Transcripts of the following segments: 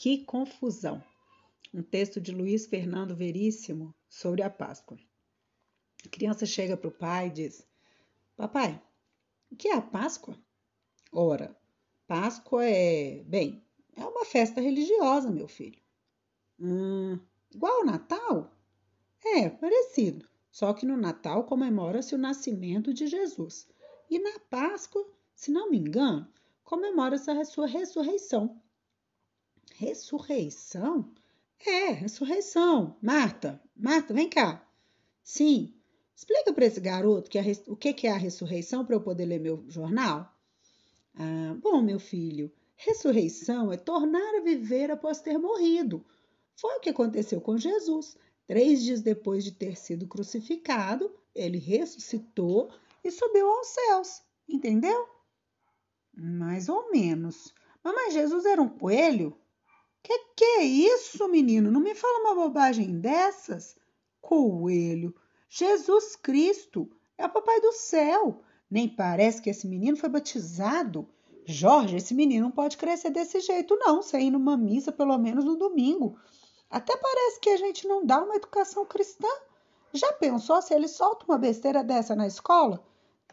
Que confusão! Um texto de Luiz Fernando Veríssimo sobre a Páscoa. A criança chega para o pai e diz: Papai, o que é a Páscoa? Ora, Páscoa é, bem, é uma festa religiosa, meu filho. Hum, igual ao Natal? É, parecido. Só que no Natal comemora-se o nascimento de Jesus. E na Páscoa, se não me engano, comemora-se a sua ressurreição. Ressurreição? É, ressurreição. Marta, Marta, vem cá. Sim, explica para esse garoto que a, o que é a ressurreição para eu poder ler meu jornal. Ah, bom, meu filho, ressurreição é tornar a viver após ter morrido. Foi o que aconteceu com Jesus. Três dias depois de ter sido crucificado, ele ressuscitou e subiu aos céus. Entendeu? Mais ou menos. Mas Jesus era um coelho? Que que é isso, menino? Não me fala uma bobagem dessas. Coelho. Jesus Cristo é o papai do céu. Nem parece que esse menino foi batizado. Jorge, esse menino não pode crescer desse jeito, não, sem ir numa missa pelo menos no domingo. Até parece que a gente não dá uma educação cristã. Já pensou se ele solta uma besteira dessa na escola?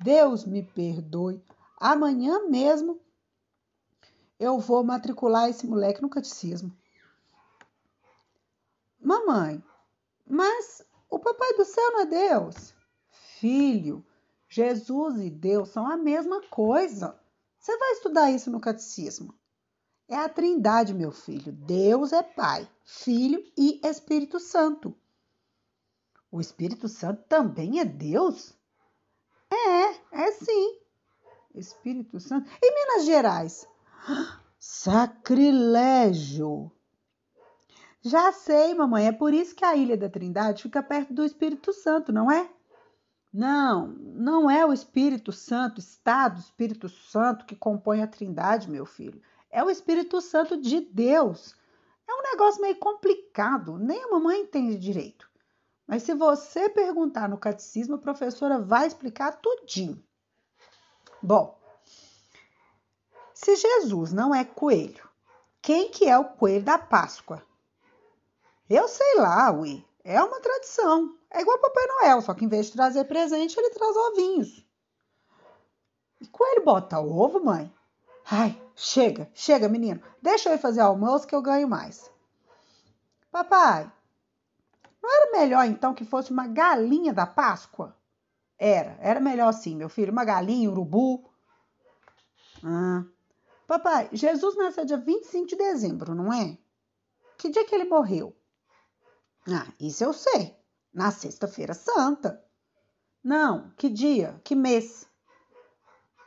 Deus me perdoe. Amanhã mesmo eu vou matricular esse moleque no catecismo. Mamãe, mas o papai do céu não é Deus? Filho, Jesus e Deus são a mesma coisa. Você vai estudar isso no catecismo. É a Trindade, meu filho. Deus é Pai, Filho e Espírito Santo. O Espírito Santo também é Deus? É, é sim. Espírito Santo. E Minas Gerais? Sacrilégio! Já sei, mamãe, é por isso que a Ilha da Trindade fica perto do Espírito Santo, não é? Não, não é o Espírito Santo, Estado Espírito Santo que compõe a Trindade, meu filho. É o Espírito Santo de Deus. É um negócio meio complicado, nem a mamãe entende direito. Mas se você perguntar no catecismo, a professora vai explicar tudinho. Bom, se Jesus não é coelho, quem que é o coelho da Páscoa? Eu sei lá, ui. É uma tradição. É igual Papai Noel, só que em vez de trazer presente, ele traz ovinhos. E coelho bota ovo, mãe? Ai, chega, chega, menino. Deixa eu ir fazer almoço que eu ganho mais. Papai, não era melhor então que fosse uma galinha da Páscoa? Era, era melhor sim, meu filho. Uma galinha, urubu. Ah. Papai, Jesus nasceu dia 25 de dezembro, não é? Que dia que ele morreu? Ah, isso eu sei. Na Sexta-feira Santa. Não, que dia? Que mês?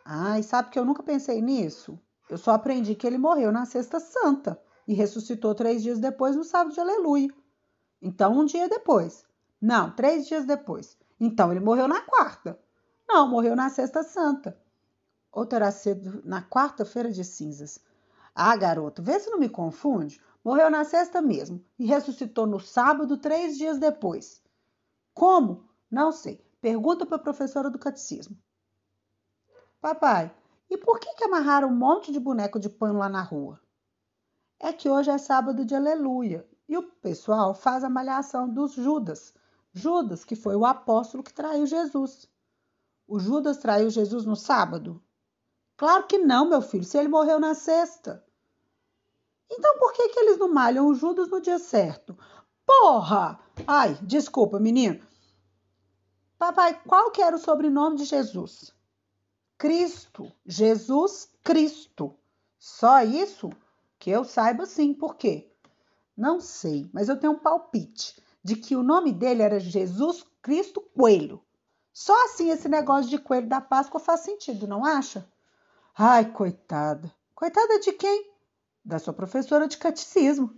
Ai, sabe que eu nunca pensei nisso? Eu só aprendi que ele morreu na Sexta Santa e ressuscitou três dias depois no sábado de Aleluia. Então, um dia depois. Não, três dias depois. Então, ele morreu na quarta. Não, morreu na Sexta Santa. Ou terá sido na quarta-feira de cinzas. Ah, garoto, vê se não me confunde. Morreu na sexta mesmo e ressuscitou no sábado, três dias depois. Como? Não sei. Pergunta para a professora do catecismo. Papai, e por que, que amarraram um monte de boneco de pano lá na rua? É que hoje é sábado de aleluia e o pessoal faz a malhação dos Judas. Judas, que foi o apóstolo que traiu Jesus. O Judas traiu Jesus no sábado? Claro que não, meu filho, se ele morreu na sexta. Então por que, que eles não malham o Judas no dia certo? Porra! Ai, desculpa, menino. Papai, qual que era o sobrenome de Jesus? Cristo. Jesus Cristo. Só isso? Que eu saiba sim. Por quê? Não sei, mas eu tenho um palpite de que o nome dele era Jesus Cristo Coelho. Só assim esse negócio de coelho da Páscoa faz sentido, não acha? Ai, coitada. Coitada de quem? Da sua professora de catecismo.